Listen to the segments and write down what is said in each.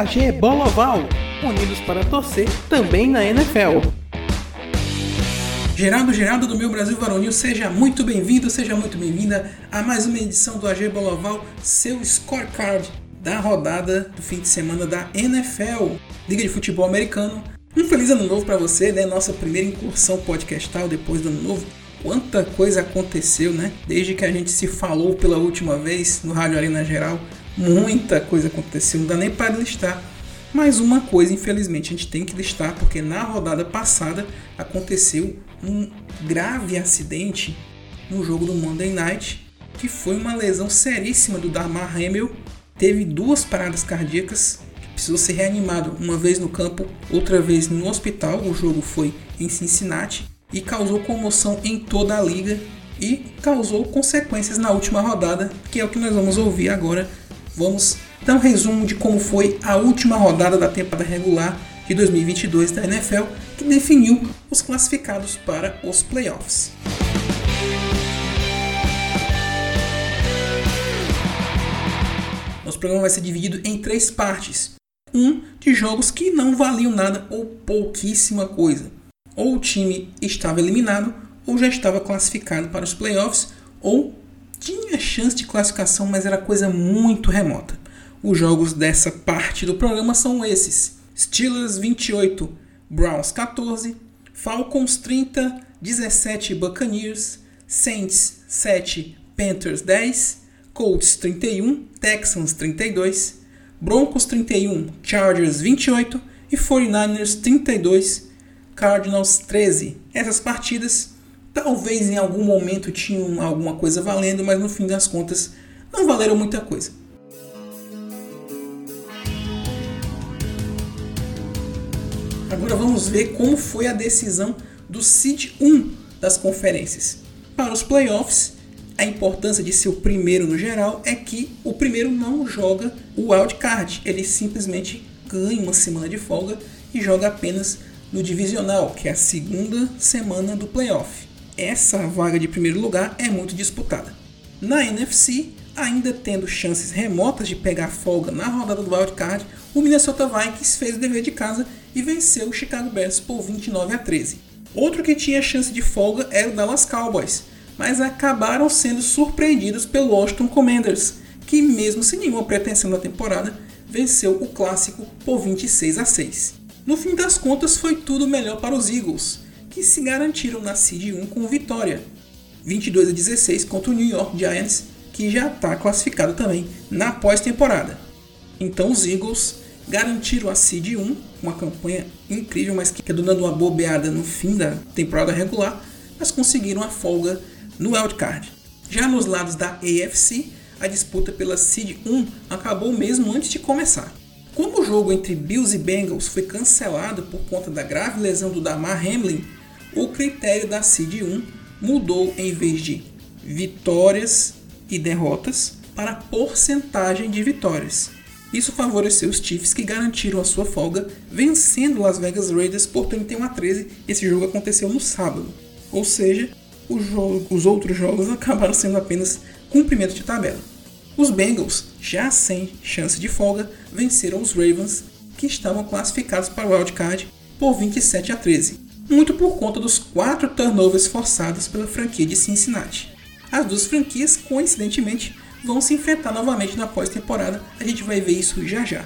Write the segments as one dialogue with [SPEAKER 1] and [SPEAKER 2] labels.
[SPEAKER 1] AG Bola Oval, unidos para torcer também na NFL. Geraldo Geraldo do meu Brasil Varonil, seja muito bem-vindo, seja muito bem-vinda a mais uma edição do AG Bola Oval, seu scorecard da rodada do fim de semana da NFL, Liga de Futebol Americano. Um feliz ano novo para você, né? Nossa primeira incursão podcastal depois do ano novo. Quanta coisa aconteceu, né? Desde que a gente se falou pela última vez no Rádio Arena Geral, muita coisa aconteceu, não dá nem para listar. Mas uma coisa, infelizmente, a gente tem que listar, porque na rodada passada aconteceu um grave acidente no jogo do Monday Night, que foi uma lesão seríssima do Darmar Hamel. Teve duas paradas cardíacas, precisou ser reanimado uma vez no campo, outra vez no hospital. O jogo foi em Cincinnati e causou comoção em toda a liga e causou consequências na última rodada, que é o que nós vamos ouvir agora. Vamos dar um resumo de como foi a última rodada da temporada regular de 2022 da NFL, que definiu os classificados para os playoffs. Nosso programa vai ser dividido em três partes. Um de jogos que não valiam nada ou pouquíssima coisa. Ou o time estava eliminado, ou já estava classificado para os playoffs, ou tinha chance de classificação, mas era coisa muito remota. Os jogos dessa parte do programa são esses: Steelers 28, Browns 14, Falcons 30, 17 Buccaneers, Saints 7, Panthers 10, Colts 31, Texans 32, Broncos 31, Chargers 28 e 49ers 32, Cardinals 13. Essas partidas talvez em algum momento tinham alguma coisa valendo, mas no fim das contas não valeram muita coisa. Agora vamos ver como foi a decisão do Seed 1 das conferências. Para os playoffs, a importância de ser o primeiro no geral é que o primeiro não joga o wildcard, ele simplesmente ganha uma semana de folga e joga apenas no divisional, que é a segunda semana do playoff. Essa vaga de primeiro lugar é muito disputada. Na NFC, ainda tendo chances remotas de pegar folga na rodada do wildcard, o Minnesota Vikings fez o dever de casa e venceu o Chicago Bears por 29 a 13. Outro que tinha chance de folga era o Dallas Cowboys, mas acabaram sendo surpreendidos pelo Washington Commanders, que mesmo sem nenhuma pretensão na temporada, venceu o clássico por 26 a 6. No fim das contas, foi tudo melhor para os Eagles, que se garantiram na Seed 1 com vitória, 22 a 16 contra o New York Giants, que já está classificado também na pós-temporada. Então os Eagles garantiram a Seed 1, uma campanha incrível, mas que dando uma bobeada no fim da temporada regular, mas conseguiram a folga no wildcard. Já nos lados da AFC, a disputa pela Seed 1 acabou mesmo antes de começar. Como o jogo entre Bills e Bengals foi cancelado por conta da grave lesão do Damar Hamlin, o critério da Seed 1 mudou em vez de vitórias e derrotas para porcentagem de vitórias. Isso favoreceu os Chiefs que garantiram a sua folga, vencendo Las Vegas Raiders por 31 a 13. Esse jogo aconteceu no sábado. Ou seja, jogo, os outros jogos acabaram sendo apenas cumprimento de tabela. Os Bengals, já sem chance de folga, venceram os Ravens, que estavam classificados para o wildcard por 27 a 13, muito por conta dos quatro turnovers forçados pela franquia de Cincinnati. As duas franquias, coincidentemente, vão se enfrentar novamente na pós-temporada, a gente vai ver isso já já.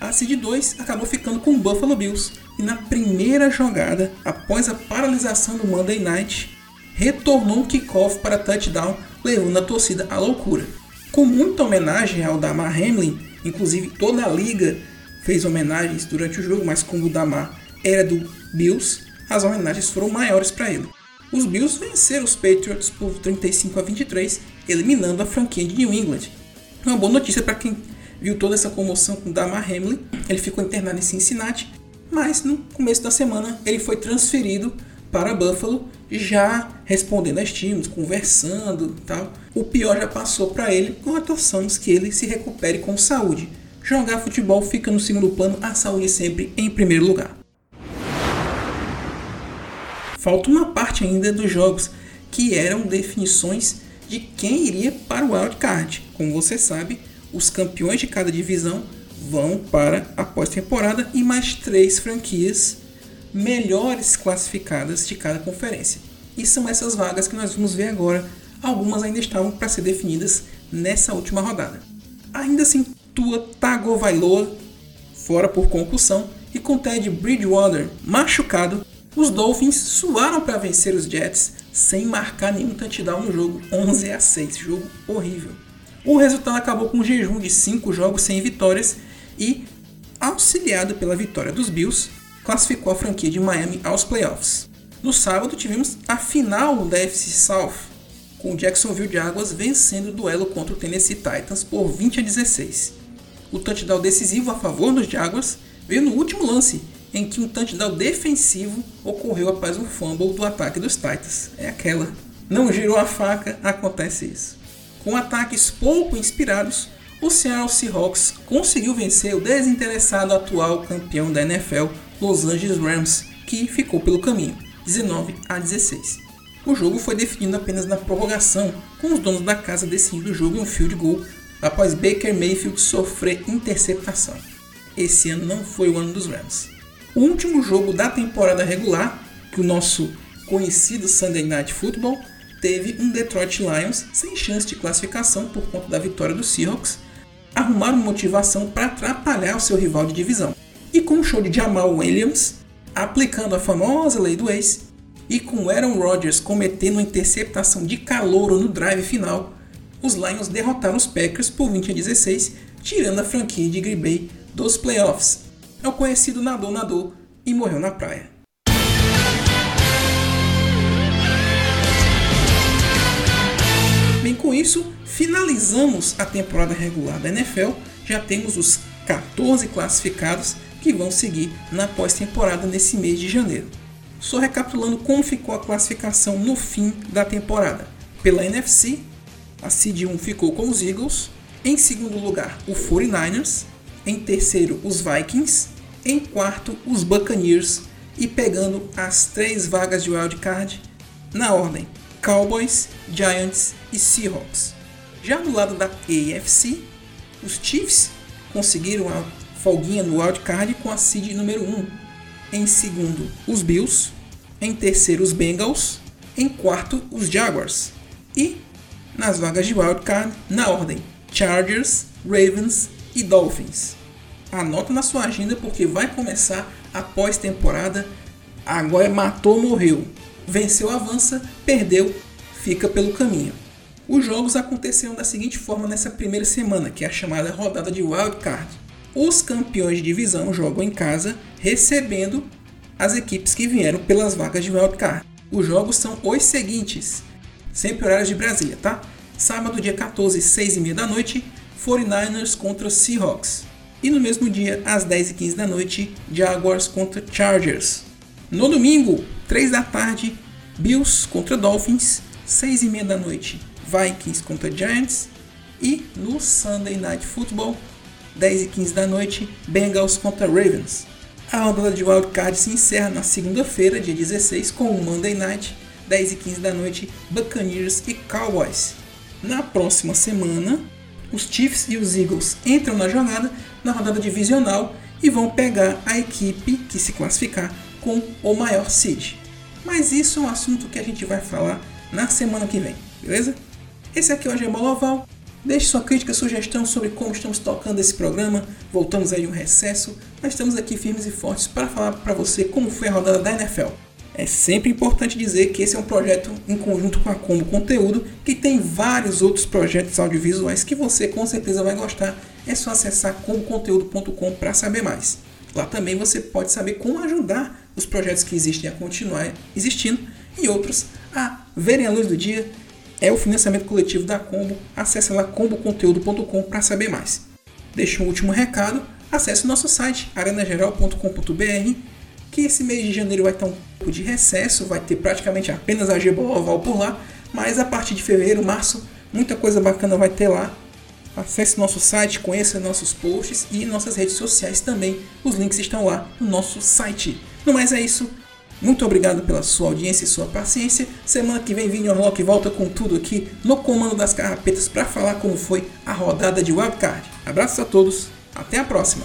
[SPEAKER 1] A Seed 2 acabou ficando com o Buffalo Bills e na primeira jogada, após a paralisação do Monday Night, retornou um kickoff para touchdown, levando a torcida à loucura. Com muita homenagem ao Damar Hamlin, inclusive toda a liga fez homenagens durante o jogo, mas como o Damar era do Bills, as homenagens foram maiores para ele. os Bills venceram os Patriots por 35 a 23, eliminando a franquia de New England. Uma boa notícia para quem viu toda essa comoção com Damar Hamlin. Ele ficou internado em Cincinnati, mas no começo da semana ele foi transferido para Buffalo, já respondendo a estímulos, conversando tal. O pior já passou para ele, com atuações que ele se recupere com saúde. Jogar futebol fica no segundo plano, a saúde sempre em primeiro lugar. Falta uma parte ainda dos jogos que eram definições de quem iria para o wildcard. Como você sabe, os campeões de cada divisão vão para a pós-temporada e mais três franquias melhores classificadas de cada conferência. E são essas vagas que nós vamos ver agora. Algumas ainda estavam para ser definidas nessa última rodada. Ainda assim, Tua Tagovailoa fora por concussão e com Ted Bridgewater machucado, os Dolphins suaram para vencer os Jets sem marcar nenhum touchdown no jogo, 11 a 6, jogo horrível. O resultado acabou com um jejum de 5 jogos sem vitórias e, auxiliado pela vitória dos Bills, classificou a franquia de Miami aos playoffs. No sábado tivemos a final da FC South, com o Jacksonville Jaguars vencendo o duelo contra o Tennessee Titans por 20 a 16. O touchdown decisivo a favor dos Jaguars veio no último lance, em que um touchdown defensivo ocorreu após um fumble do ataque dos Titans. É aquela. Não girou a faca, acontece isso. Com ataques pouco inspirados, o Seattle Seahawks conseguiu vencer o desinteressado atual campeão da NFL, Los Angeles Rams, que ficou pelo caminho, 19 a 16. O jogo foi definido apenas na prorrogação, com os donos da casa decidindo o jogo em um field goal após Baker Mayfield sofrer interceptação. Esse ano não foi o ano dos Rams. O último jogo da temporada regular, que o nosso conhecido Sunday Night Football, teve um Detroit Lions sem chance de classificação por conta da vitória do Seahawks, arrumaram motivação para atrapalhar o seu rival de divisão. E com o show de Jamal Williams, aplicando a famosa lei do ex, e com Aaron Rodgers cometendo uma interceptação de calouro no drive final, os Lions derrotaram os Packers por 20 a 16, tirando a franquia de Green Bay dos playoffs é o conhecido nadou nadou e morreu na praia. Bem, com isso, finalizamos a temporada regular da NFL. Já temos os 14 classificados que vão seguir na pós-temporada nesse mês de janeiro. Só recapitulando como ficou a classificação no fim da temporada. Pela NFC, a Seed 1 ficou com os Eagles, em segundo lugar o 49ers, em terceiro os Vikings, em quarto, os Buccaneers e pegando as três vagas de wildcard na ordem Cowboys, Giants e Seahawks. Já do lado da AFC, os Chiefs conseguiram a folguinha no wildcard com a seed número 1. Em segundo, os Bills. Em terceiro, os Bengals. Em quarto, os Jaguars. E nas vagas de wildcard, na ordem Chargers, Ravens e Dolphins anota na sua agenda porque vai começar a pós-temporada. Agora matou, morreu. Venceu, avança, perdeu, fica pelo caminho. Os jogos aconteceram da seguinte forma nessa primeira semana, que é a chamada rodada de Wild Card. Os campeões de divisão jogam em casa, recebendo as equipes que vieram pelas vagas de Wild Card. Os jogos são os seguintes, sempre horários de Brasília, tá? Sábado, dia 14, 6 e meia da noite, 49ers contra Seahawks. E no mesmo dia, às 10h15 da noite, Jaguars contra Chargers. No domingo, 3 da tarde, Bills contra Dolphins. 6h30 da noite, Vikings contra Giants. E no Sunday Night Football, 10h15 da noite, Bengals contra Ravens. A rodada de wildcard se encerra na segunda-feira, dia 16, com o Monday Night, 10h15 da noite, Buccaneers e Cowboys. Na próxima semana, os Chiefs e os Eagles entram na jogada na rodada divisional e vão pegar a equipe que se classificar com o maior seed. Mas isso é um assunto que a gente vai falar na semana que vem, beleza? Esse aqui é o Gemol Oval. Deixe sua crítica, sugestão sobre como estamos tocando esse programa. Voltamos aí um recesso, mas estamos aqui firmes e fortes para falar para você como foi a rodada da NFL. É sempre importante dizer que esse é um projeto em conjunto com a Combo Conteúdo, que tem vários outros projetos audiovisuais que você com certeza vai gostar. É só acessar comboconteúdo.com para saber mais. Lá também você pode saber como ajudar os projetos que existem a continuar existindo e outros a verem a luz do dia é o financiamento coletivo da Combo. Acesse lá comboconteúdo.com para saber mais. Deixa um último recado, acesse o nosso site arenageral.com.br que esse mês de janeiro vai ter um pouco de recesso, vai ter praticamente apenas a Geboa Oval por lá, mas a partir de fevereiro, março, muita coisa bacana vai ter lá. Acesse nosso site, conheça nossos posts e nossas redes sociais também. Os links estão lá no nosso site. No mais é isso. Muito obrigado pela sua audiência e sua paciência. Semana que vem Vini Orlock volta com tudo aqui no comando das carrapetas para falar como foi a rodada de wildcard. Abraços a todos, até a próxima.